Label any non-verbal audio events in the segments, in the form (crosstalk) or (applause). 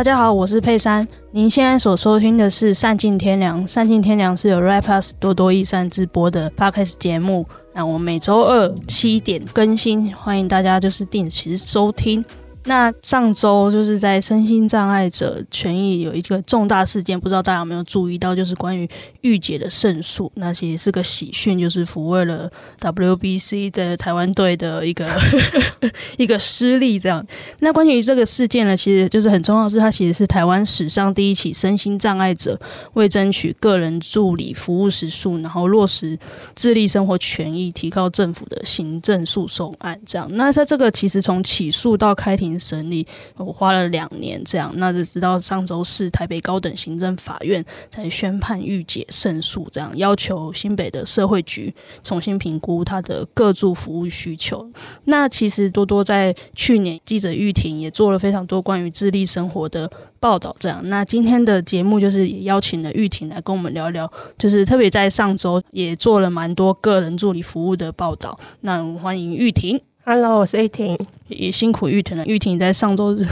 大家好，我是佩珊。您现在所收听的是《善尽天良》，《善尽天良》是由 Rapus 多多益善直播的 Podcast 节目。那我每周二七点更新，欢迎大家就是定时收听。那上周就是在身心障碍者权益有一个重大事件，不知道大家有没有注意到，就是关于御姐的胜诉。那其实是个喜讯，就是抚慰了 WBC 的台湾队的一个 (laughs) 一个失利。这样，那关于这个事件呢，其实就是很重要的是，它其实是台湾史上第一起身心障碍者为争取个人助理服务时数，然后落实自立生活权益，提高政府的行政诉讼案。这样，那它这个其实从起诉到开庭。审理我花了两年，这样，那就直到上周四台北高等行政法院才宣判御姐胜诉，这样要求新北的社会局重新评估他的各助服务需求。那其实多多在去年记者玉婷也做了非常多关于自立生活的报道，这样。那今天的节目就是也邀请了玉婷来跟我们聊聊，就是特别在上周也做了蛮多个人助理服务的报道。那我们欢迎玉婷。Hello，我是玉婷。也辛苦玉婷了。玉婷在上周日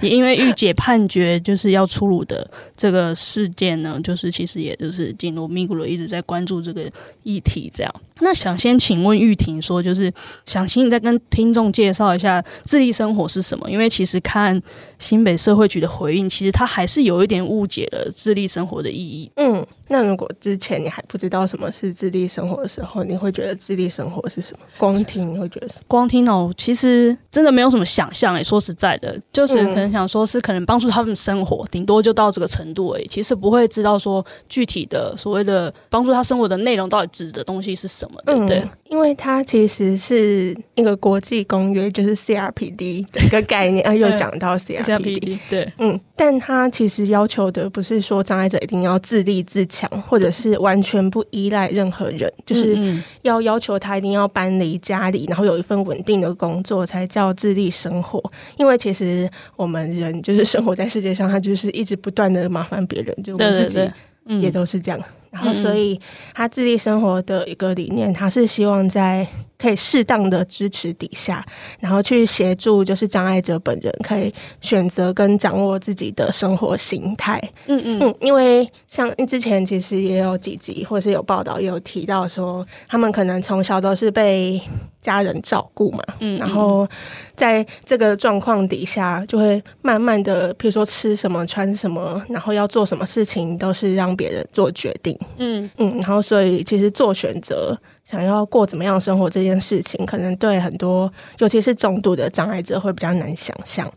也因为御姐判决就是要出炉的这个事件呢，就是其实也就是进入咪咕噜一直在关注这个议题。这样，那想先请问玉婷说，就是想请你再跟听众介绍一下自立生活是什么？因为其实看新北社会局的回应，其实他还是有一点误解了自立生活的意义。嗯，那如果之前你还不知道什么是自立生活的时候，你会觉得自立生活是什么？光听你会觉得什么？光听哦，其实。真的没有什么想象诶、欸，说实在的，就是可能想说是可能帮助他们生活，顶、嗯、多就到这个程度而已。其实不会知道说具体的所谓的帮助他生活的内容到底指的东西是什么，对不对？嗯。因为它其实是一个国际公约，就是 CRPD 的一个概念 (laughs) 啊，又讲到 CRPD，对，嗯，但它其实要求的不是说障碍者一定要自立自强，或者是完全不依赖任何人，就是要要求他一定要搬离家里，然后有一份稳定的工作才叫自立生活。因为其实我们人就是生活在世界上，他就是一直不断的麻烦别人，就我们自己也都是这样。然后，所以他自立生活的一个理念，他是希望在可以适当的支持底下，然后去协助，就是障碍者本人可以选择跟掌握自己的生活形态。嗯嗯嗯，因为像之前其实也有几集，或是有报道也有提到说，他们可能从小都是被家人照顾嘛，嗯，然后在这个状况底下，就会慢慢的，比如说吃什么、穿什么，然后要做什么事情，都是让别人做决定。嗯嗯，然后所以其实做选择，想要过怎么样生活这件事情，可能对很多，尤其是重度的障碍者会比较难想象。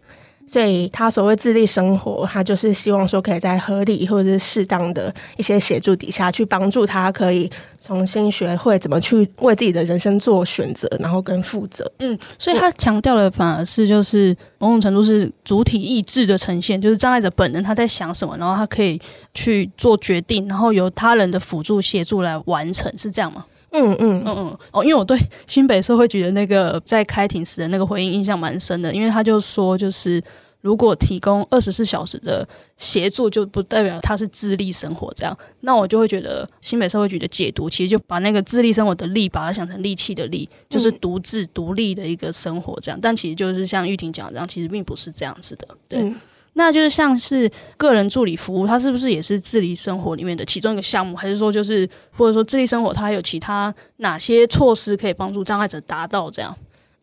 所以他所谓自立生活，他就是希望说可以在合理或者是适当的一些协助底下去帮助他，可以重新学会怎么去为自己的人生做选择，然后跟负责。嗯，所以他强调的反而是就是某种程度是主体意志的呈现，就是障碍者本人他在想什么，然后他可以去做决定，然后由他人的辅助协助来完成，是这样吗？嗯嗯嗯嗯哦，因为我对新北社会局的那个在开庭时的那个回应印象蛮深的，因为他就说，就是如果提供二十四小时的协助，就不代表他是自立生活这样。那我就会觉得新北社会局的解读，其实就把那个自立生活的“立”，把它想成利器的“利”，就是独自独立的一个生活这样。但其实就是像玉婷讲的这样，其实并不是这样子的，对。嗯那就是像是个人助理服务，它是不是也是自立生活里面的其中一个项目？还是说就是或者说自立生活，它还有其他哪些措施可以帮助障碍者达到这样？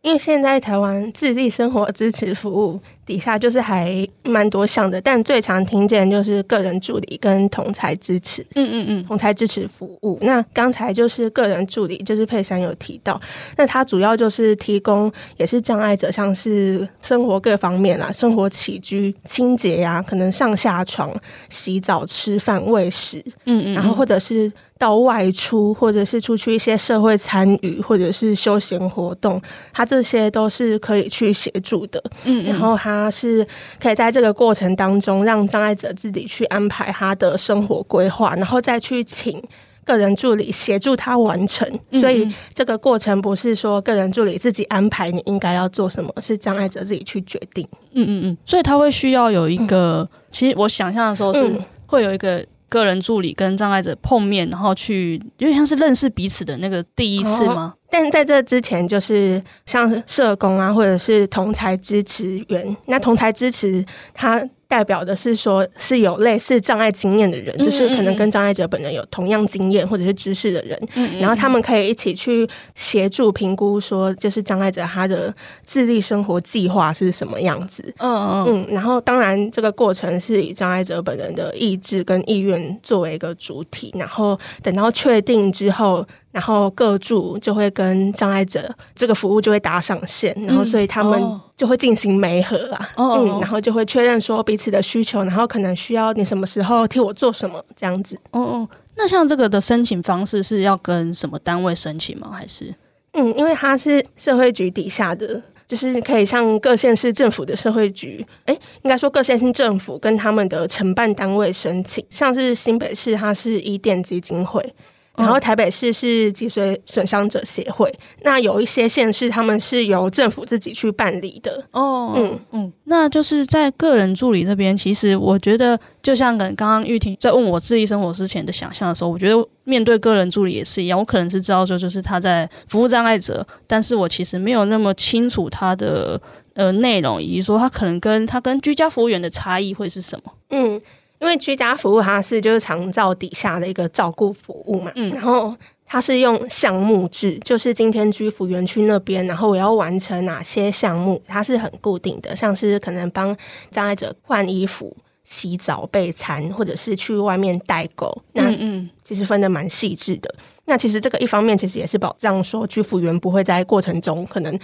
因为现在台湾自立生活支持服务。底下就是还蛮多项的，但最常听见就是个人助理跟同才支持，嗯嗯嗯，同才支持服务。那刚才就是个人助理，就是佩珊有提到，那它主要就是提供也是障碍者，像是生活各方面啦，生活起居、清洁啊，可能上下床、洗澡、吃饭、喂食，嗯嗯，然后或者是到外出，或者是出去一些社会参与，或者是休闲活动，他这些都是可以去协助的，嗯，然后他。是可以在这个过程当中，让障碍者自己去安排他的生活规划，然后再去请个人助理协助他完成。嗯嗯。所以这个过程不是说个人助理自己安排你应该要做什么，是障碍者自己去决定。嗯嗯嗯。所以他会需要有一个，嗯、其实我想象的时候是会有一个个人助理跟障碍者碰面，然后去有点像是认识彼此的那个第一次吗？哦但在这之前，就是像社工啊，或者是同才支持员。那同才支持他。代表的是说是有类似障碍经验的人，就是可能跟障碍者本人有同样经验或者是知识的人，然后他们可以一起去协助评估，说就是障碍者他的自立生活计划是什么样子。嗯嗯嗯，然后当然这个过程是以障碍者本人的意志跟意愿作为一个主体，然后等到确定之后。然后各住就会跟障碍者这个服务就会打上线，嗯、然后所以他们就会进行媒合啊，哦、嗯，然后就会确认说彼此的需求，然后可能需要你什么时候替我做什么这样子。哦哦，那像这个的申请方式是要跟什么单位申请吗？还是？嗯，因为它是社会局底下的，就是可以向各县市政府的社会局，哎，应该说各县市政府跟他们的承办单位申请，像是新北市，它是以电基金会。然后台北市是脊髓损伤者协会，那有一些县市他们是由政府自己去办理的。哦，嗯嗯，那就是在个人助理这边，其实我觉得，就像跟刚刚玉婷在问我自立生活之前的想象的时候，我觉得面对个人助理也是一样。我可能是知道说，就是他在服务障碍者，但是我其实没有那么清楚他的呃内容，以及说他可能跟他跟居家服务员的差异会是什么。嗯。因为居家服务它是就是长照底下的一个照顾服务嘛，嗯，然后它是用项目制，就是今天居服园区那边，然后我要完成哪些项目，它是很固定的，像是可能帮障碍者换衣服、洗澡、备餐，或者是去外面带狗，那嗯，其实分得蛮细致的。那其实这个一方面其实也是保障说居服员不会在过程中可能。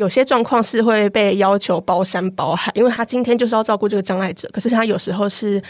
有些状况是会被要求包山包海，因为他今天就是要照顾这个障碍者，可是他有时候是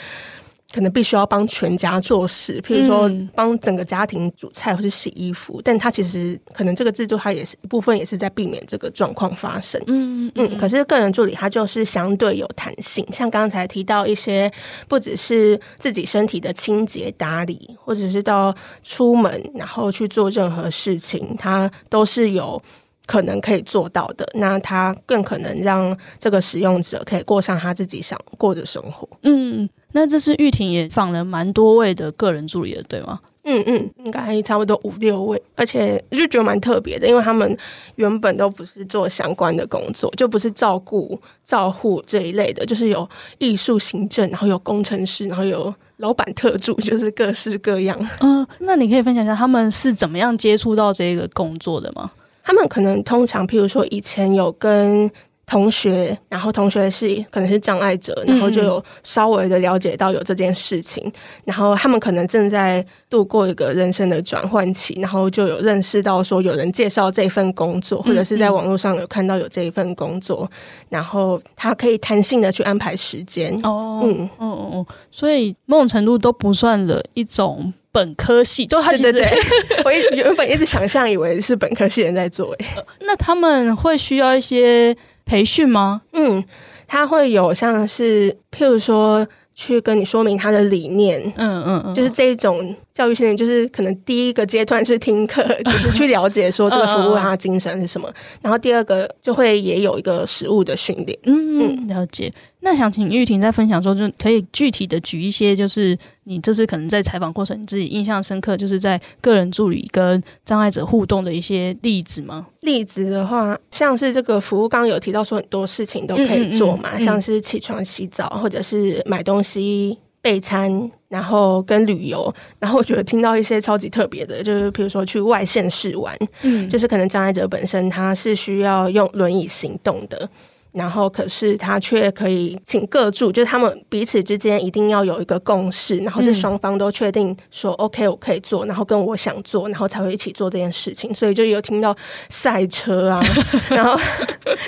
可能必须要帮全家做事，譬如说帮整个家庭煮菜或是洗衣服，嗯、但他其实可能这个制度他也是一部分也是在避免这个状况发生。嗯嗯，可是个人助理他就是相对有弹性，像刚才提到一些不只是自己身体的清洁打理，或者是到出门然后去做任何事情，他都是有。可能可以做到的，那他更可能让这个使用者可以过上他自己想过的生活。嗯，那这次玉婷也访了蛮多位的个人助理的，对吗？嗯嗯，应该差不多五六位，而且就觉得蛮特别的，因为他们原本都不是做相关的工作，就不是照顾照护这一类的，就是有艺术行政，然后有工程师，然后有老板特助，就是各式各样。嗯，那你可以分享一下他们是怎么样接触到这个工作的吗？他们可能通常，譬如说以前有跟同学，然后同学是可能是障碍者，然后就有稍微的了解到有这件事情，嗯、然后他们可能正在度过一个人生的转换期，然后就有认识到说有人介绍这份工作，或者是在网络上有看到有这一份工作，嗯、然后他可以弹性的去安排时间。哦，嗯，哦哦哦，所以某种程度都不算了一种。本科系，就他其实对对对，(laughs) 我一原本一直想象以为是本科系人在做，诶，(laughs) 那他们会需要一些培训吗？嗯，他会有像是譬如说去跟你说明他的理念，嗯嗯嗯，就是这一种。教育训练就是可能第一个阶段是听课，(laughs) 就是去了解说这个服务它的精神是什么。嗯、然后第二个就会也有一个实物的训练。嗯嗯，了解。那想请玉婷再分享说，就可以具体的举一些，就是你这次可能在采访过程你自己印象深刻，就是在个人助理跟障碍者互动的一些例子吗？例子的话，像是这个服务，刚刚有提到说很多事情都可以做嘛，像是起床洗澡，或者是买东西。备餐，然后跟旅游，然后我觉得听到一些超级特别的，就是比如说去外县市玩，嗯，就是可能障碍者本身他是需要用轮椅行动的。然后，可是他却可以请各助，就是他们彼此之间一定要有一个共识，然后是双方都确定说 OK，我可以做，然后跟我想做，然后才会一起做这件事情。所以就有听到赛车啊，(laughs) 然后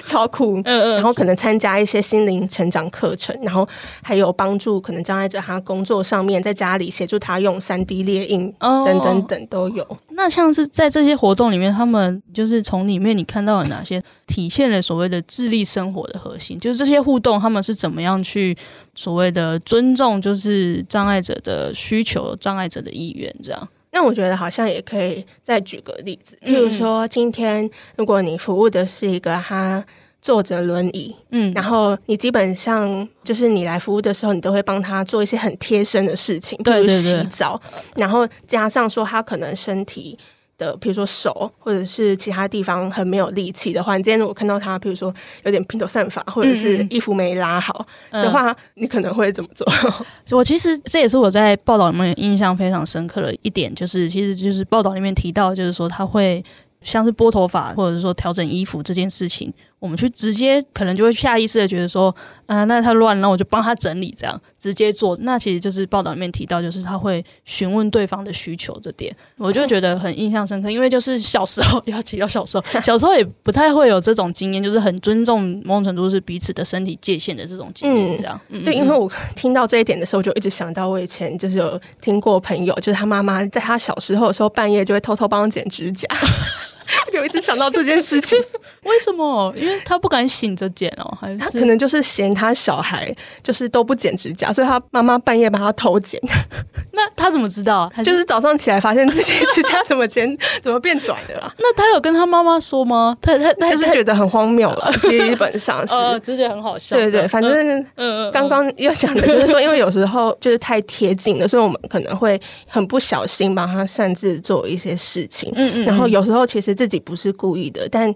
超酷，然后可能参加一些心灵成长课程，然后还有帮助可能障碍者他工作上面，在家里协助他用三 D 列印等等等都有。那像是在这些活动里面，他们就是从里面你看到了哪些体现了所谓的智力生活的核心，就是这些互动，他们是怎么样去所谓的尊重，就是障碍者的需求、障碍者的意愿，这样。那我觉得好像也可以再举个例子，比如说，今天如果你服务的是一个他坐着轮椅，嗯，然后你基本上就是你来服务的时候，你都会帮他做一些很贴身的事情，比如洗澡，然后加上说他可能身体。的，比如说手或者是其他地方很没有力气的话，你今天如果看到他，比如说有点披头散发，或者是衣服没拉好的话，嗯、你可能会怎么做？(laughs) 我其实这也是我在报道里面印象非常深刻的一点，就是其实就是报道里面提到，就是说他会。像是拨头发，或者是说调整衣服这件事情，我们去直接可能就会下意识的觉得说，啊、呃，那他乱，那我就帮他整理，这样直接做。那其实就是报道里面提到，就是他会询问对方的需求这点，我就觉得很印象深刻。因为就是小时候 (laughs) 要提到小时候，小时候也不太会有这种经验，就是很尊重某种程度是彼此的身体界限的这种经验。这样，嗯，对，因为我听到这一点的时候，就一直想到我以前就是有听过朋友，就是他妈妈在他小时候的时候，半夜就会偷偷帮他剪指甲。(laughs) 就一直想到这件事情，(laughs) 为什么？因为他不敢醒着剪哦，还是他可能就是嫌他小孩就是都不剪指甲，所以他妈妈半夜帮他偷剪。(laughs) 那他怎么知道？他就是早上起来发现自己指甲怎么剪 (laughs) 怎么变短的啦。那他有跟他妈妈说吗？他他他就是觉得很荒谬了，基本上是，呃，直接很好笑。对对，反正嗯嗯，刚刚要讲的就是说，因为有时候就是太贴近了，所以我们可能会很不小心帮他擅自做一些事情。嗯嗯，然后有时候其实自己不是故意的，但。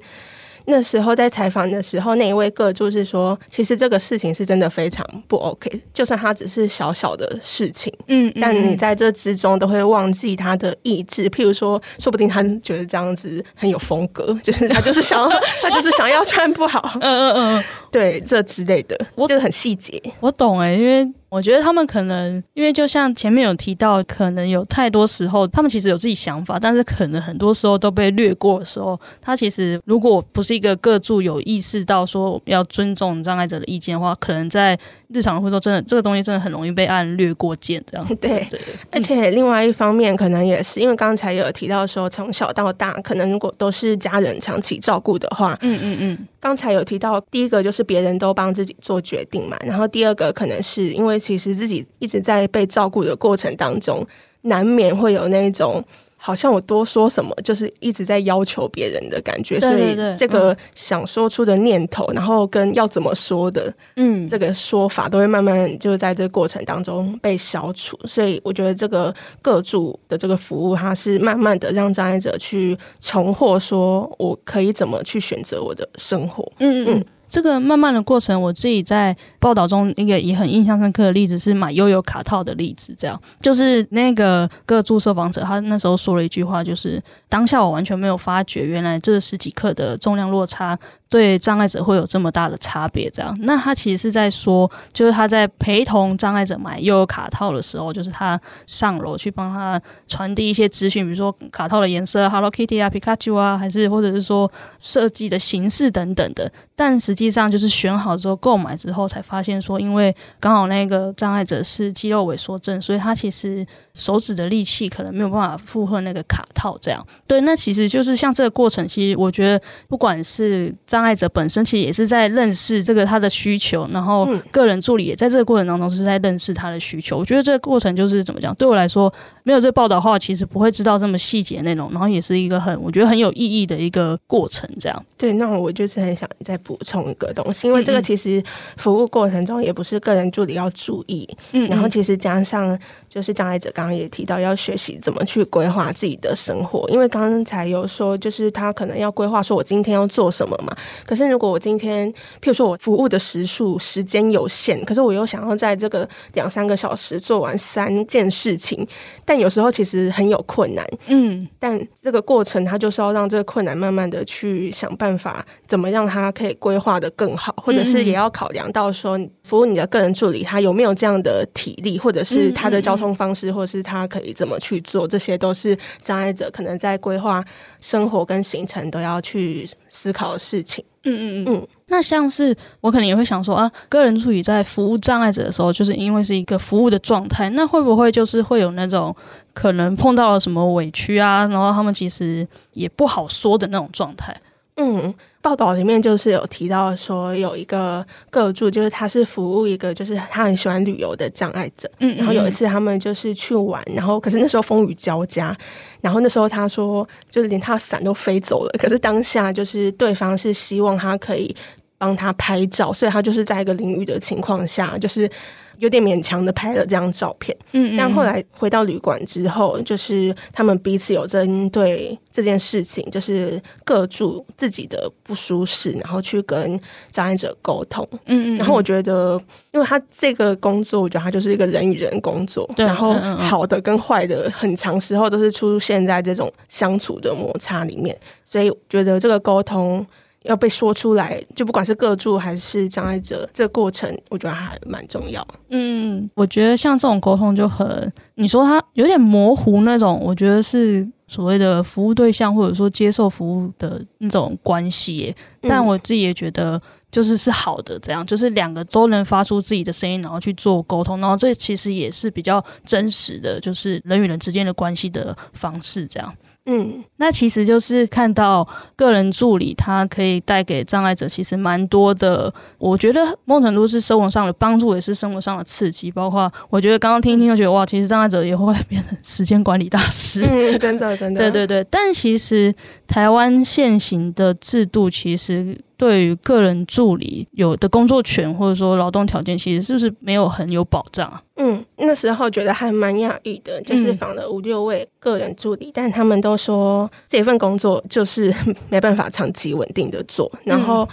那时候在采访的时候，那一位个就是说，其实这个事情是真的非常不 OK，就算他只是小小的事情，嗯，但你在这之中都会忘记他的意志。譬如说，说不定他觉得这样子很有风格，就是他就是想要 (laughs) 他就是想要穿不好，嗯嗯嗯，对，这之类的，我就是很细节。我懂哎、欸，因为。我觉得他们可能，因为就像前面有提到，可能有太多时候，他们其实有自己想法，但是可能很多时候都被略过的时候，他其实如果不是一个各助有意识到说要尊重障碍者的意见的话，可能在日常会说真的，这个东西真的很容易被按略过键这样。(laughs) 对对，而且另外一方面，可能也是因为刚才有提到说，从小到大，可能如果都是家人长期照顾的话，嗯嗯嗯，刚才有提到第一个就是别人都帮自己做决定嘛，然后第二个可能是因为。其实自己一直在被照顾的过程当中，难免会有那种好像我多说什么，就是一直在要求别人的感觉。对对对，所以这个想说出的念头，嗯、然后跟要怎么说的，嗯，这个说法都会慢慢就在这个过程当中被消除。所以我觉得这个各助的这个服务，它是慢慢的让障碍者去重获，说我可以怎么去选择我的生活。嗯嗯。嗯这个慢慢的过程，我自己在报道中一个也很印象深刻的例子是买悠游卡套的例子。这样就是那个个助受访者，他那时候说了一句话，就是当下我完全没有发觉，原来这十几克的重量落差对障碍者会有这么大的差别。这样，那他其实是在说，就是他在陪同障碍者买悠游卡套的时候，就是他上楼去帮他传递一些资讯，比如说卡套的颜色，Hello Kitty 啊，Pikachu 啊，还是或者是说设计的形式等等的，但实际上就是选好之后购买之后才发现说，因为刚好那个障碍者是肌肉萎缩症，所以他其实手指的力气可能没有办法负荷那个卡套。这样对，那其实就是像这个过程，其实我觉得不管是障碍者本身，其实也是在认识这个他的需求，然后个人助理也在这个过程当中是在认识他的需求。我觉得这个过程就是怎么讲，对我来说没有这个报道的话，其实不会知道这么细节内容，然后也是一个很我觉得很有意义的一个过程。这样对，那我就是很想再补充。一个东西，因为这个其实服务过程中也不是个人助理要注意，嗯，然后其实加上就是障碍者刚刚也提到要学习怎么去规划自己的生活，因为刚才有说就是他可能要规划说我今天要做什么嘛，可是如果我今天譬如说我服务的时数时间有限，可是我又想要在这个两三个小时做完三件事情，但有时候其实很有困难，嗯，但这个过程他就是要让这个困难慢慢的去想办法，怎么让它可以规划。的更好，或者是也要考量到说，服务你的个人助理他有没有这样的体力，或者是他的交通方式，或者是他可以怎么去做，这些都是障碍者可能在规划生活跟行程都要去思考的事情。嗯嗯嗯嗯。那像是我可能也会想说啊，个人助理在服务障碍者的时候，就是因为是一个服务的状态，那会不会就是会有那种可能碰到了什么委屈啊，然后他们其实也不好说的那种状态？嗯。报道里面就是有提到说，有一个个助，就是他是服务一个就是他很喜欢旅游的障碍者。嗯，然后有一次他们就是去玩，然后可是那时候风雨交加，然后那时候他说，就是连他的伞都飞走了。可是当下就是对方是希望他可以帮他拍照，所以他就是在一个淋雨的情况下，就是有点勉强的拍了这张照片。嗯，嗯，但后来回到旅馆之后，就是他们彼此有针对这件事情，就是各住自己的不舒适，然后去跟障碍者沟通。嗯，嗯嗯。然后我觉得，因为他这个工作，我觉得他就是一个人与人工作。对。然后好的跟坏的，很长时候都是出现在这种相处的摩擦里面，所以觉得这个沟通。要被说出来，就不管是个助还是障碍者，这个过程我觉得还蛮重要。嗯，我觉得像这种沟通就很，你说他有点模糊那种，我觉得是所谓的服务对象或者说接受服务的那种关系。但我自己也觉得，就是是好的，这样就是两个都能发出自己的声音，然后去做沟通，然后这其实也是比较真实的，就是人与人之间的关系的方式，这样。嗯，那其实就是看到个人助理，他可以带给障碍者其实蛮多的。我觉得某种程度是生活上的帮助，也是生活上的刺激。包括我觉得刚刚听一听就觉得哇，其实障碍者也会变成时间管理大师。(laughs) 嗯，真的，真的。对对对，但其实台湾现行的制度其实。对于个人助理有的工作权或者说劳动条件，其实是不是没有很有保障啊？嗯，那时候觉得还蛮讶异的，就是访了五六位个人助理，嗯、但他们都说这份工作就是 (laughs) 没办法长期稳定的做。然后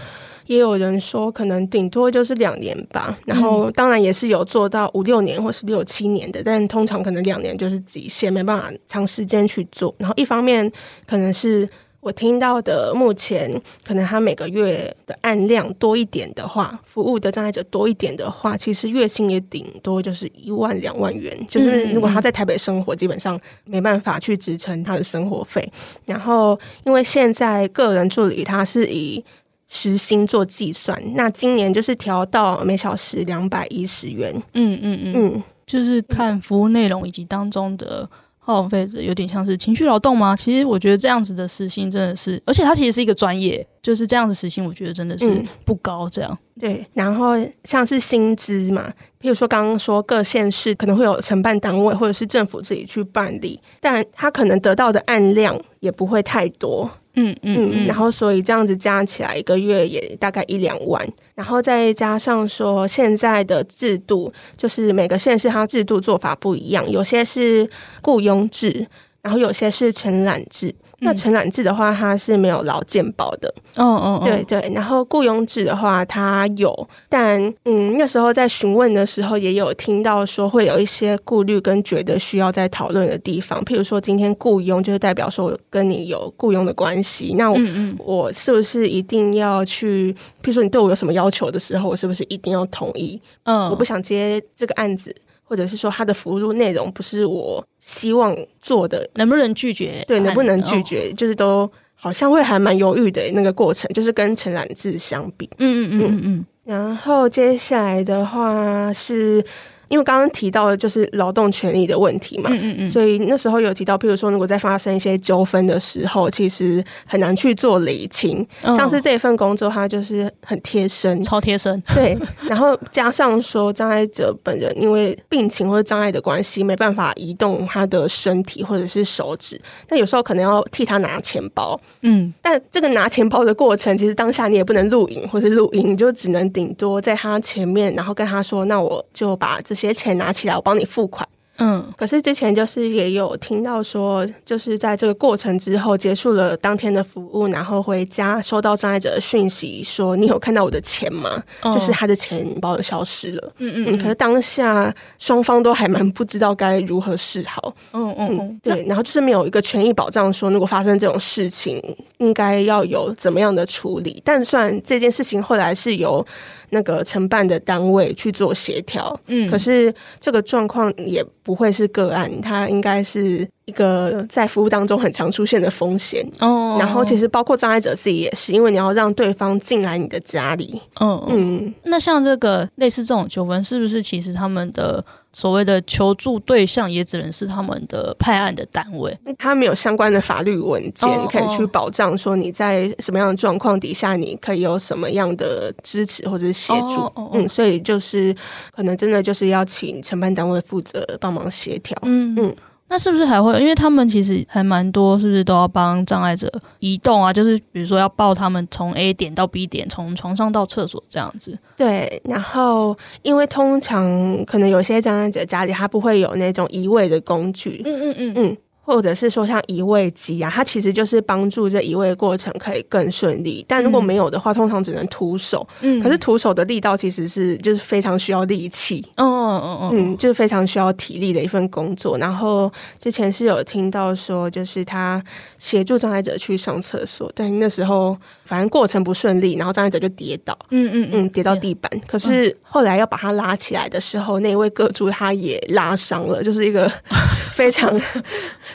也有人说，可能顶多就是两年吧。然后当然也是有做到五六年或是六七年的，但通常可能两年就是极限，没办法长时间去做。然后一方面可能是。我听到的，目前可能他每个月的案量多一点的话，服务的障碍者多一点的话，其实月薪也顶多就是一万两万元。就是如果他在台北生活，基本上没办法去支撑他的生活费。然后，因为现在个人助理他是以时薪做计算，那今年就是调到每小时两百一十元。嗯嗯嗯嗯，就是看服务内容以及当中的。耗费的有点像是情绪劳动吗？其实我觉得这样子的时薪真的是，而且它其实是一个专业，就是这样子时薪，我觉得真的是不高。这样、嗯、对，然后像是薪资嘛，譬如说刚刚说各县市可能会有承办单位或者是政府自己去办理，但他可能得到的案量也不会太多。嗯嗯嗯，然后所以这样子加起来一个月也大概一两万，然后再加上说现在的制度，就是每个县市它制度做法不一样，有些是雇佣制，然后有些是承揽制。那承揽制的话，它是没有劳健保的。哦哦，对对。然后雇佣制的话，它有，但嗯，那时候在询问的时候，也有听到说会有一些顾虑跟觉得需要再讨论的地方。譬如说，今天雇佣就是代表说我跟你有雇佣的关系，那我嗯嗯我是不是一定要去？譬如说，你对我有什么要求的时候，我是不是一定要同意？嗯，我不想接这个案子。或者是说他的服务内容不是我希望做的，能不能拒绝？对，能不能拒绝？哦、就是都好像会还蛮犹豫的那个过程，就是跟陈染志相比。嗯嗯嗯嗯嗯。然后接下来的话是。因为刚刚提到的就是劳动权益的问题嘛，嗯嗯嗯，所以那时候有提到，譬如说，如果在发生一些纠纷的时候，其实很难去做理清。哦、像是这份工作，它就是很贴身，超贴身。(laughs) 对，然后加上说，障碍者本人因为病情或者障碍的关系，没办法移动他的身体或者是手指，那有时候可能要替他拿钱包。嗯，但这个拿钱包的过程，其实当下你也不能录影或是录音，你就只能顶多在他前面，然后跟他说：“那我就把这这。”些钱拿起来，我帮你付款。嗯，可是之前就是也有听到说，就是在这个过程之后结束了当天的服务，然后回家收到障碍者的讯息说：“你有看到我的钱吗？”哦、就是他的钱包消失了。嗯嗯，嗯，可是当下双方都还蛮不知道该如何是好。嗯嗯嗯，对，然后就是没有一个权益保障，说如果发生这种事情，应该要有怎么样的处理。但算这件事情后来是由那个承办的单位去做协调。嗯，可是这个状况也。不会是个案，它应该是一个在服务当中很常出现的风险。哦，然后其实包括障碍者自己也是，因为你要让对方进来你的家里。嗯嗯，那像这个类似这种纠纷，是不是其实他们的所谓的求助对象也只能是他们的派案的单位？他没有相关的法律文件可以去保障说你在什么样的状况底下，你可以有什么样的支持或者是协助。嗯，所以就是可能真的就是要请承办单位负责帮忙协调。嗯嗯。那是不是还会？因为他们其实还蛮多，是不是都要帮障碍者移动啊？就是比如说要抱他们从 A 点到 B 点，从床上到厕所这样子。对，然后因为通常可能有些障碍者家里他不会有那种移位的工具。嗯嗯嗯嗯。或者是说像移位机啊，它其实就是帮助这移位过程可以更顺利。但如果没有的话，嗯、通常只能徒手。嗯，可是徒手的力道其实是就是非常需要力气。哦哦哦嗯，就是非常需要体力的一份工作。然后之前是有听到说，就是他协助障碍者去上厕所，但那时候反正过程不顺利，然后障碍者就跌倒。嗯嗯嗯，跌到地板。嗯、可是后来要把他拉起来的时候，那一位个助他也拉伤了，就是一个 (laughs) 非常。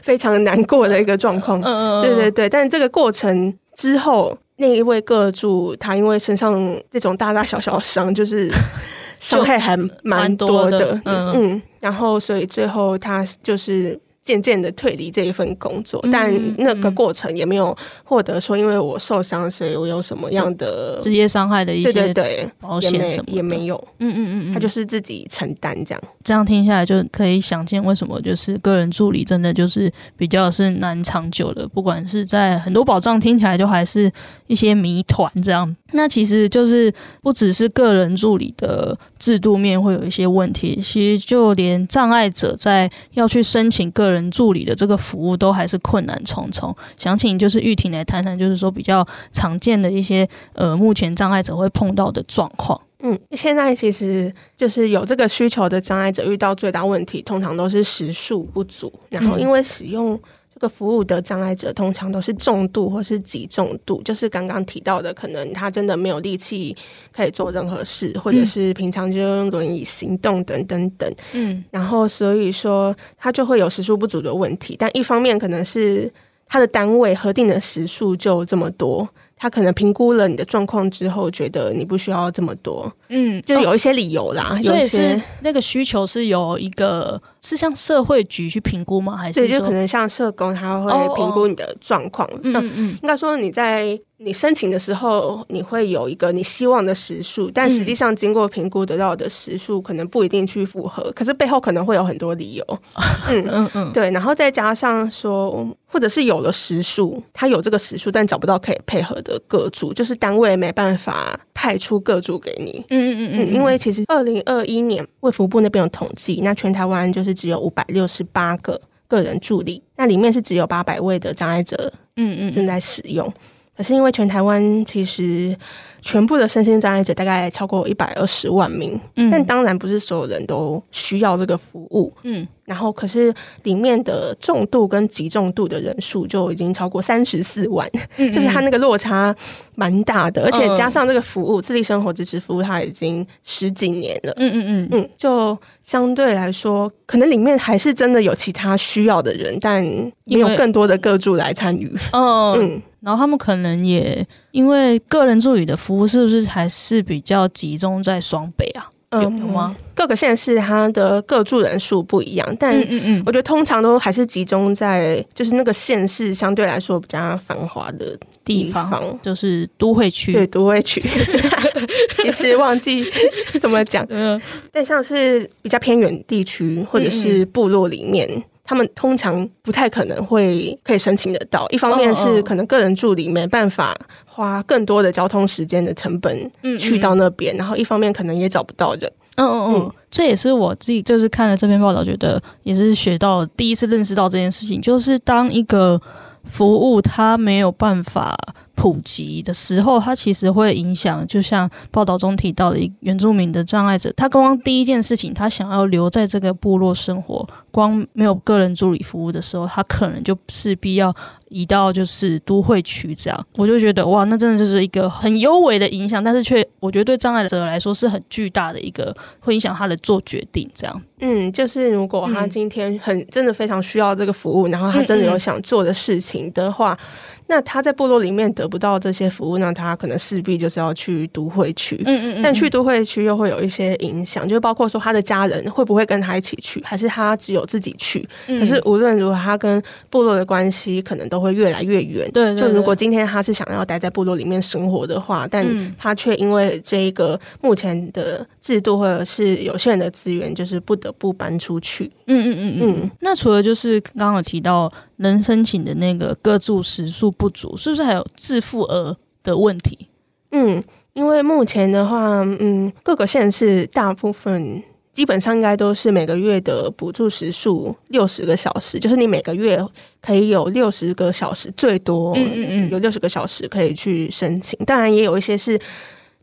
非常难过的一个状况，嗯嗯，对对对。但这个过程之后，那一位个主他因为身上这种大大小小伤，就是 (laughs) 伤害还蛮多的，嗯嗯。然后，所以最后他就是。渐渐的退离这一份工作，但那个过程也没有获得说，因为我受伤，所以我有什么样的职业伤害的一些对对对保险什么也没有，嗯嗯嗯，他就是自己承担这样。这样听下来就可以想见，为什么就是个人助理真的就是比较是难长久的，不管是在很多保障听起来就还是一些谜团这样。那其实就是不只是个人助理的制度面会有一些问题，其实就连障碍者在要去申请个人助理的这个服务都还是困难重重。想请就是玉婷来谈谈，就是说比较常见的一些呃，目前障碍者会碰到的状况。嗯，现在其实就是有这个需求的障碍者遇到最大问题，通常都是时数不足，然后因为使用。这个服务的障碍者通常都是重度或是极重度，就是刚刚提到的，可能他真的没有力气可以做任何事，或者是平常就用轮椅行动等等等。嗯，然后所以说他就会有时数不足的问题，但一方面可能是他的单位核定的时数就这么多。他可能评估了你的状况之后，觉得你不需要这么多，嗯，就有一些理由啦。所以是那个需求是由一个是像社会局去评估吗？还是对，就可能像社工他会评估你的状况。嗯嗯，应该说你在。你申请的时候，你会有一个你希望的时数，但实际上经过评估得到的时数可能不一定去符合，可是背后可能会有很多理由。(laughs) 嗯嗯嗯，对，然后再加上说，或者是有了时数，他有这个时数，但找不到可以配合的个助，就是单位没办法派出个助给你。嗯嗯嗯，因为其实二零二一年卫福部那边有统计，那全台湾就是只有五百六十八个个人助理，那里面是只有八百位的障碍者，嗯嗯，正在使用。可是因为全台湾其实全部的身心障碍者大概超过一百二十万名，嗯，但当然不是所有人都需要这个服务，嗯。然后，可是里面的重度跟极重度的人数就已经超过三十四万，嗯嗯，就是它那个落差蛮大的，而且加上这个服务，自立生活支持服务，它已经十几年了，嗯嗯嗯。嗯，就相对来说，可能里面还是真的有其他需要的人，但没有更多的个助来参与，嗯嗯，然后他们可能也因为个人助理的服务，是不是还是比较集中在双北啊？有有吗？各个县市它的各住人数不一样，但嗯嗯，我觉得通常都还是集中在就是那个县市相对来说比较繁华的地方，地方就是都会区。对，都会区，(laughs) 一时忘记怎么讲。(laughs) 嗯，但像是比较偏远地区或者是部落里面。他们通常不太可能会可以申请得到，一方面是可能个人助理没办法花更多的交通时间的成本去到那边，嗯嗯，然后一方面可能也找不到人。嗯嗯嗯，嗯，这也是我自己就是看了这篇报道，觉得也是学到第一次认识到这件事情，就是当一个服务它没有办法普及的时候，它其实会影响，就像报道中提到的，一原住民的障碍者，他刚刚第一件事情，他想要留在这个部落生活，光没有个人助理服务的时候，他可能就势必要移到就是都会区这样。我就觉得哇，那真的就是一个很优微的影响，但是却我觉得对障碍者来说是很巨大的一个，会影响他的做决定这样。嗯，就是如果他今天很真的非常需要这个服务，然后他真的有想做的事情的话。嗯嗯那他在部落里面得不到这些服务，那他可能势必就是要去都会区。嗯嗯嗯。但去都会区又会有一些影响，就包括说他的家人会不会跟他一起去，还是他只有自己去。嗯。可是无论如何，他跟部落的关系可能都都会越来越远。对，就如果今天他是想要待在部落里面生活的话，但他却因为这一个目前的制度或者是有限的资源，就是不得不搬出去。嗯嗯嗯嗯。那除了就是刚刚有提到能申请的那个各住时数不足，是不是还有自付额的问题？嗯，因为目前的话，嗯，各个县市大部分。基本上应该都是每个月的补助时数六十个小时，就是你每个月可以有六十个小时，最多嗯嗯嗯有六十个小时可以去申请。当然也有一些是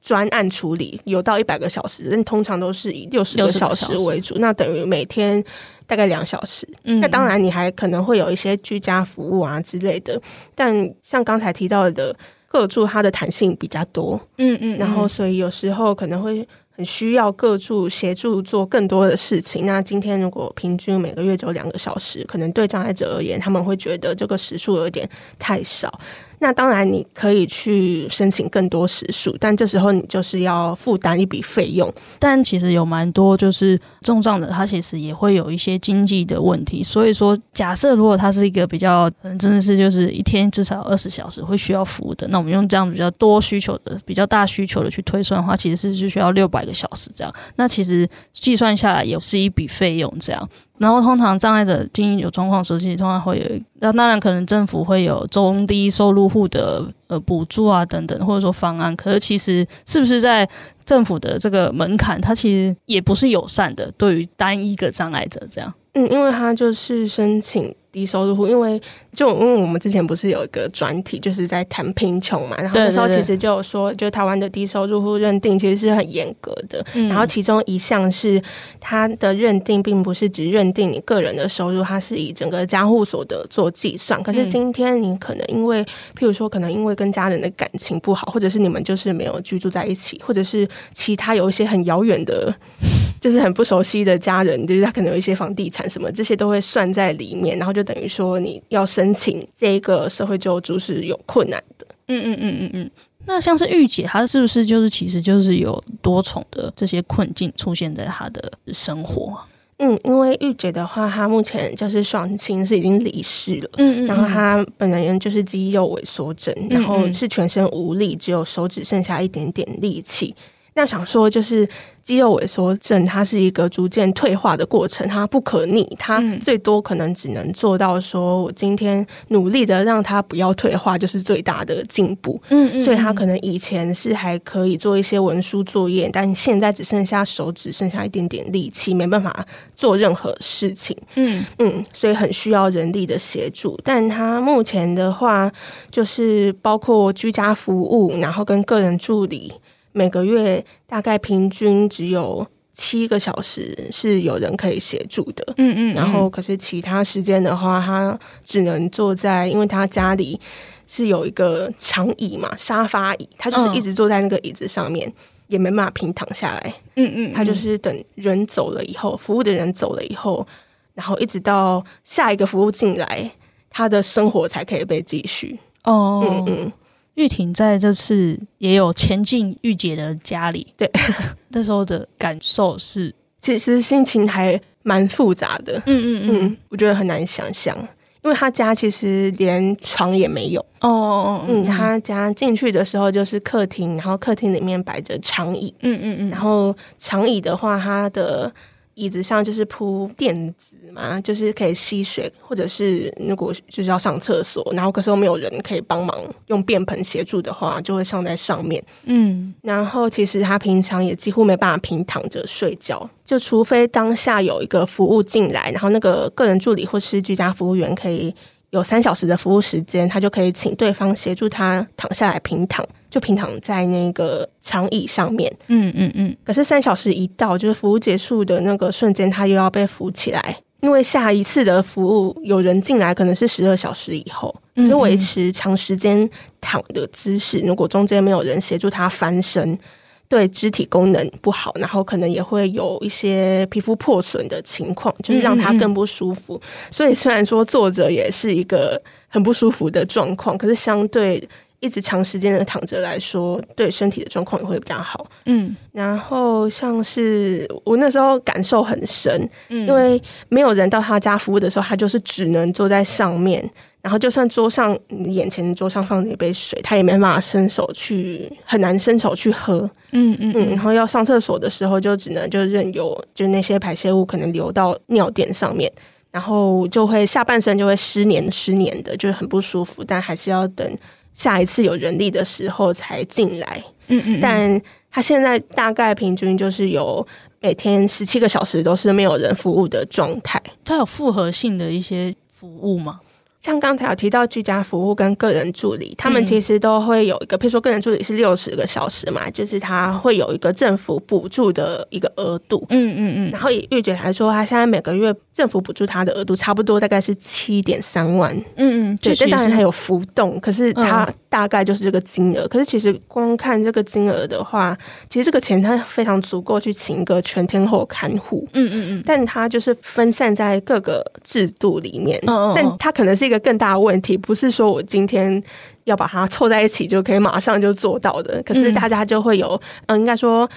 专案处理，有到一百个小时，但通常都是以六十个小时为主。那等于每天大概两小时。那当然你还可能会有一些居家服务啊之类的。但像刚才提到的，个住它的弹性比较多。嗯，嗯嗯。然后所以有时候可能会。很需要各处协助做更多的事情。那今天如果平均每个月只有两个小时，可能对障碍者而言，他们会觉得这个时数有点太少。那当然，你可以去申请更多时数，但这时候你就是要负担一笔费用。但其实有蛮多就是重障的，他其实也会有一些经济的问题。所以说，假设如果他是一个比较嗯真的是就是一天至少二十小时会需要服务的，那我们用这样比较多需求的、比较大需求的去推算的话，其实是是需要六百个小时这样。那其实计算下来也是一笔费用这样。然后通常障碍者经营有状况的时候，其实通常会有，那当然可能政府会有中低收入户的呃补助啊等等，或者说方案。可是其实是不是在政府的这个门槛，它其实也不是友善的，对于单一个障碍者这样。嗯，因为他就是申请。低收入户，因为就因为我们之前不是有一个专题，就是在谈贫穷嘛，然后那时候其实就有说，就台湾的低收入户认定其实是很严格的，嗯、然后其中一项是它的认定并不是只认定你个人的收入，它是以整个家户所得做计算。可是今天你可能因为，譬如说可能因为跟家人的感情不好，或者是你们就是没有居住在一起，或者是其他有一些很遥远的，(laughs) 就是很不熟悉的家人，就是他可能有一些房地产什么，这些都会算在里面，然后就。等于说你要申请这个社会救助是有困难的。嗯嗯嗯嗯嗯。那像是御姐，她是不是就是其实就是有多重的这些困境出现在她的生活？嗯，因为玉姐的话，她目前就是双亲是已经离世了。嗯嗯。然后她本人就是肌肉萎缩症，然后是全身无力，只有手指剩下一点点力气。那想说就是。肌肉萎缩症，它是一个逐渐退化的过程，它不可逆，它最多可能只能做到说，我今天努力的让它不要退化，就是最大的进步。嗯，嗯，嗯，所以他可能以前是还可以做一些文书作业，但现在只剩下手指，剩下一点点力气，没办法做任何事情。嗯嗯，所以很需要人力的协助。但他目前的话，就是包括居家服务，然后跟个人助理。每个月大概平均只有七个小时是有人可以协助的，嗯，嗯嗯，然后可是其他时间的话，他只能坐在，因为他家里是有一个长椅嘛，沙发椅，他就是一直坐在那个椅子上面，嗯、也没办法平躺下来，嗯，嗯嗯，他就是等人走了以后，服务的人走了以后，然后一直到下一个服务进来，他的生活才可以被继续，哦，嗯嗯。玉婷在这次也有前进玉姐的家里，对，(laughs) 那时候的感受是，其实心情还蛮复杂的，嗯嗯嗯，嗯，我觉得很难想象，因为他家其实连床也没有，哦哦哦，嗯，他家进去的时候就是客厅，然后客厅里面摆着长椅，嗯嗯嗯，然后长椅的话，它的。椅子上就是铺垫子嘛，就是可以吸水，或者是如果就是要上厕所，然后可是又没有人可以帮忙用便盆协助的话，就会上在上面。嗯，然后其实他平常也几乎没办法平躺着睡觉，就除非当下有一个服务进来，然后那个个人助理或是居家服务员可以有三小时的服务时间，他就可以请对方协助他躺下来平躺。就平躺在那个长椅上面，嗯嗯嗯。可是三小时一到，就是服务结束的那个瞬间，他又要被扶起来，因为下一次的服务有人进来，可能是十二小时以后，是维持长时间躺的姿势。如果中间没有人协助他翻身，对肢体功能不好，然后可能也会有一些皮肤破损的情况，就是让他更不舒服。所以虽然说坐着也是一个很不舒服的状况，可是相对。一直长时间的躺着来说，对身体的状况也会比较好。嗯，然后像是我那时候感受很深，嗯，因为没有人到他家服务的时候，他就是只能坐在上面。然后就算桌上你眼前桌上放着一杯水，他也没办法伸手去，很难伸手去喝。嗯嗯嗯。然后要上厕所的时候，就只能就任由就那些排泄物可能流到尿垫上面，然后就会下半身就会失黏失黏的，就是很不舒服。但还是要等下一次有人力的时候才进来。嗯嗯。但他现在大概平均就是有每天十七个小时都是没有人服务的状态。他有复合性的一些服务吗？像刚才有提到居家服务跟个人助理，他们其实都会有一个，譬如说个人助理是六十个小时嘛，就是他会有一个政府补助的一个额度。嗯嗯嗯。然后以玉姐来说，他现在每个月政府补助他的额度差不多大概是七点三万。嗯嗯，对，但当然还有浮动，可是他大概就是这个金额。可是其实光看这个金额的话，其实这个钱它非常足够去请一个全天候看护。嗯嗯嗯。但它就是分散在各个制度里面。但它可能是一个。更大的问题不是说我今天要把它凑在一起就可以马上就做到的，可是大家就会有，嗯，应该说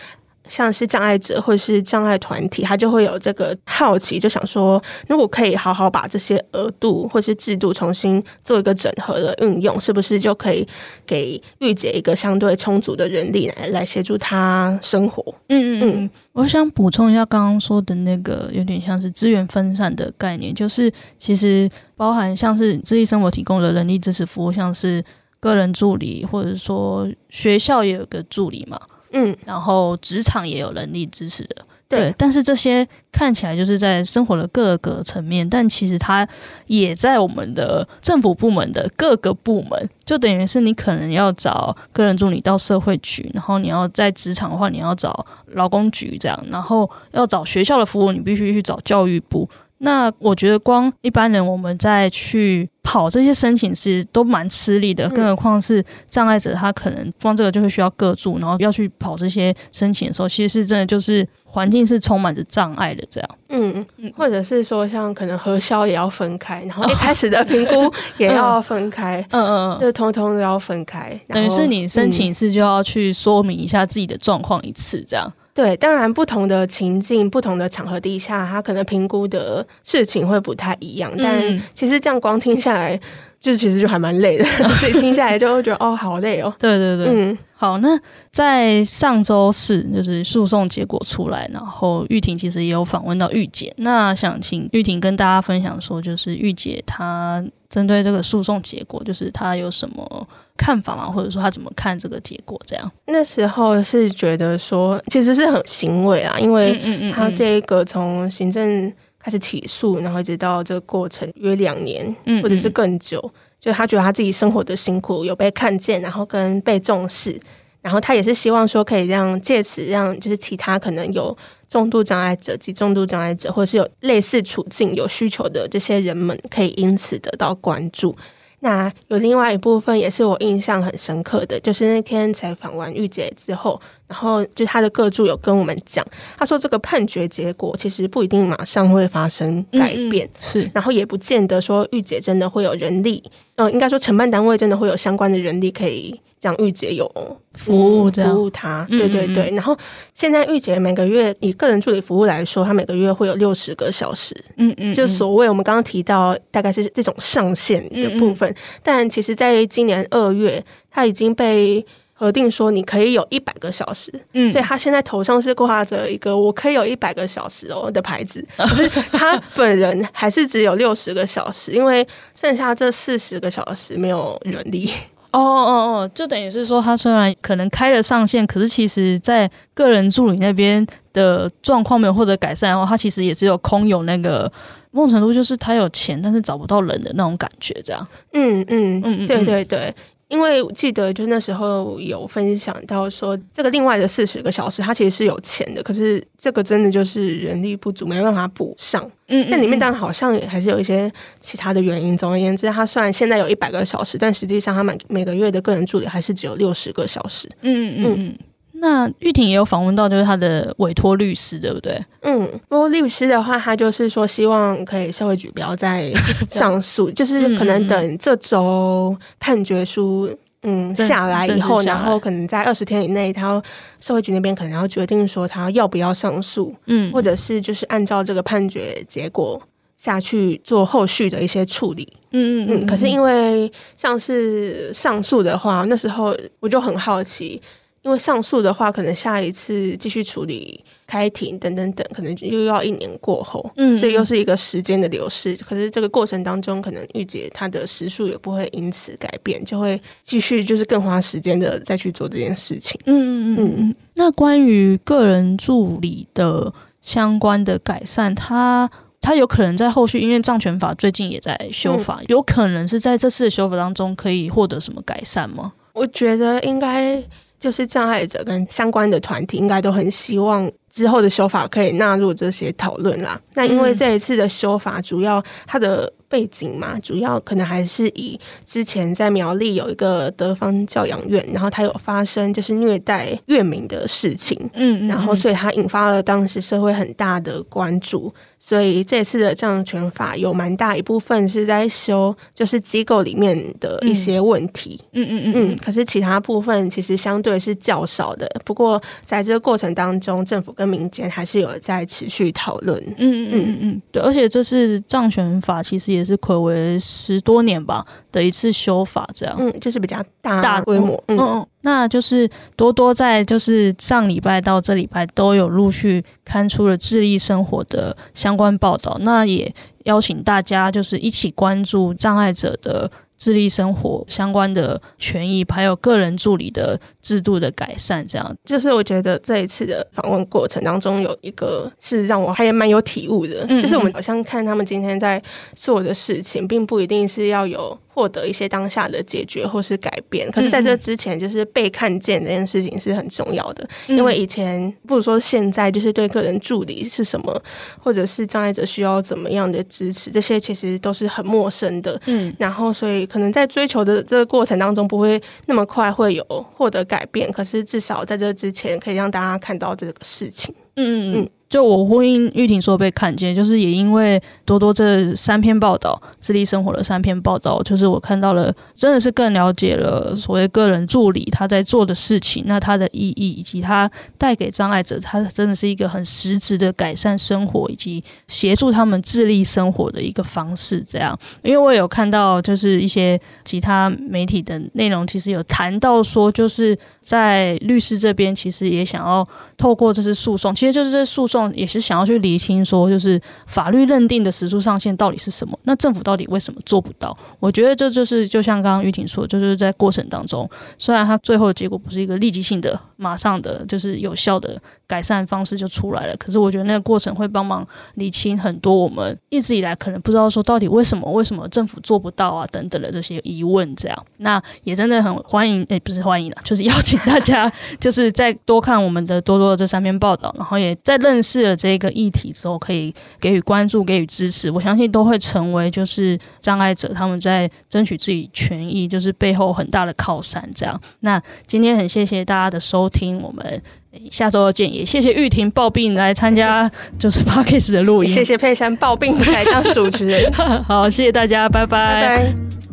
像是障碍者或是障碍团体，他就会有这个好奇，就想说，如果可以好好把这些额度或是制度重新做一个整合的运用，是不是就可以给玉姐一个相对充足的人力来来协助她生活？嗯嗯嗯，我想补充一下刚刚说的那个，有点像是资源分散的概念，就是其实。包含像是自立生活提供的人力支持服务，像是个人助理，或者说学校也有个助理嘛，嗯，然后职场也有人力支持的，对，对。但是这些看起来就是在生活的各个层面，但其实它也在我们的政府部门的各个部门，就等于是你可能要找个人助理到社会局，然后你要在职场的话，你要找劳工局这样，然后要找学校的服务，你必须去找教育部。那我觉得光一般人我们在去跑这些申请是都蛮吃力的，更何况是障碍者，他可能光这个就会需要个住，然后要去跑这些申请的时候，其实是真的就是环境是充满着障碍的这样。嗯嗯，或者是说像可能核销也要分开，然后一开始的评估也要分开，(laughs) 嗯嗯嗯，就通通都要分开，等于是你申请一次就要去说明一下自己的状况一次这样。对，当然不同的情境、不同的场合底下，他可能评估的事情会不太一样。但其实这样光听下来，就其实就还蛮累的。(laughs) 所以听下来就会觉得哦，好累哦。对对对，嗯，好。那在上周四，就是诉讼结果出来，然后玉婷其实也有访问到玉姐。那想请玉婷跟大家分享说，就是玉姐她针对这个诉讼结果，就是他有什么看法吗？或者说他怎么看这个结果？这样那时候是觉得说，其实是很欣慰啊，因为他这个从行政开始起诉，然后一直到这个过程约两年，或者是更久，就他觉得他自己生活的辛苦有被看见，然后跟被重视，然后他也是希望说可以让借此让就是其他可能有重度障碍者及重度障碍者，或是有类似处境有需求的这些人们，可以因此得到关注。那有另外一部分也是我印象很深刻的，就是那天采访完玉姐之后，然后就她的各助有跟我们讲，她说这个判决结果其实不一定马上会发生改变，嗯嗯是，然后也不见得说玉姐真的会有人力，嗯、呃，应该说承办单位真的会有相关的人力可以。让玉姐有服务，服务她，对对对。然后现在玉姐每个月以个人助理服务来说，她每个月会有六十个小时，嗯嗯，就所谓我们刚刚提到大概是这种上限的部分。但其实在今年二月，她已经被核定说你可以有一百个小时，嗯，所以她现在头上是挂着一个“我可以有一百个小时哦”的牌子，(laughs) 可是她本人还是只有六十个小时，因为剩下这四十个小时没有人力。哦哦哦，就等于是说，他虽然可能开了上限，可是其实在个人助理那边的状况没有获得改善的话，他其实也只有空有那个某种程度，就是他有钱，但是找不到人的那种感觉，这样。嗯嗯嗯，对对对。因为我记得，就那时候有分享到说，这个另外的四十个小时，它其实是有钱的，可是这个真的就是人力不足，没办法补上。嗯，那里面当然好像还是有一些其他的原因。总而言之，他虽然现在有一百个小时，但实际上他每每个月的个人助理还是只有六十个小时。嗯嗯嗯。那玉婷也有访问到，就是她的委托律师，对不对？嗯，不过律师的话，他就是说希望可以社会局不要再上诉，就是可能等这周判决书嗯下来以后，然后可能在二十天以内，他社会局那边可能要决定说他要不要上诉，嗯，或者是就是按照这个判决结果下去做后续的一些处理。嗯嗯嗯。可是因为像是上诉的话，那时候我就很好奇。因为上诉的话，可能下一次继续处理开庭等等等，可能又要一年过后，嗯，所以又是一个时间的流逝。可是这个过程当中，可能玉姐她的时数也不会因此改变，就会继续就是更花时间的再去做这件事情。嗯嗯嗯嗯。那关于个人助理的相关的改善，它他有可能在后续，因为障权法最近也在修法，嗯，有可能是在这次的修法当中可以获得什么改善吗？我觉得应该。就是障碍者跟相关的团体应该都很希望之后的修法可以纳入这些讨论啦。那因为这一次的修法，主要它的背景嘛，主要可能还是以之前在苗栗有一个德方教养院，然后它有发生就是虐待院民的事情，嗯，然后所以它引发了当时社会很大的关注。所以这次的障权法有蛮大一部分是在修，就是机构里面的一些问题。嗯嗯嗯嗯。可是其他部分其实相对是较少的。不过在这个过程当中，政府跟民间还是有在持续讨论。嗯嗯嗯嗯嗯。对，而且这次障权法其实也是睽违十多年吧的一次修法，这样。嗯，就是比较大规模。嗯嗯。那就是多多在就是上礼拜到这礼拜都有陆续刊出了自立生活的相关报道，那也邀请大家就是一起关注障碍者的自立生活相关的权益，还有个人助理的制度的改善。这样就是我觉得这一次的访问过程当中有一个是让我还蛮有体悟的，嗯嗯，就是我们好像看他们今天在做的事情，并不一定是要有。获得一些当下的解决或是改变，可是在这之前，就是被看见这件事情是很重要的。因为以前不如说现在，就是对个人助理是什么，或者是障碍者需要怎么样的支持，这些其实都是很陌生的。嗯，然后所以可能在追求的这个过程当中，不会那么快会有获得改变。可是至少在这之前，可以让大家看到这个事情。嗯嗯嗯。就我呼应玉婷说被看见，就是也因为多多这三篇报道，智力生活的三篇报道，就是我看到了，真的是更了解了所谓个人助理他在做的事情，那他的意义以及他带给障碍者，他真的是一个很实质的改善生活以及协助他们自立生活的一个方式。这样，因为我有看到就是一些其他媒体的内容，其实有谈到说，就是在律师这边其实也想要透过这次诉讼，其实就是这诉讼。也是想要去厘清，说就是法律认定的时速上限到底是什么？那政府到底为什么做不到？我觉得这就是就像刚刚玉婷说，就是在过程当中，虽然它最后的结果不是一个立即性的、马上的就是有效的改善方式就出来了，可是我觉得那个过程会帮忙厘清很多我们一直以来可能不知道说到底为什么为什么政府做不到啊等等的这些疑问。这样，那也真的很欢迎，诶，不是欢迎了，就是 (laughs) 邀请大家，就是再多看我们的多多的这三篇报道，然后也再认识。试了这个议题之后，可以给予关注、给予支持，我相信都会成为就是障碍者他们在争取自己权益，就是背后很大的靠山。这样，那今天很谢谢大家的收听，我们下周二见。也谢谢玉婷抱病来参加就是 Podcast 的录音，谢谢佩珊抱病来当主持人。(laughs) 好，谢谢大家，拜拜。拜拜。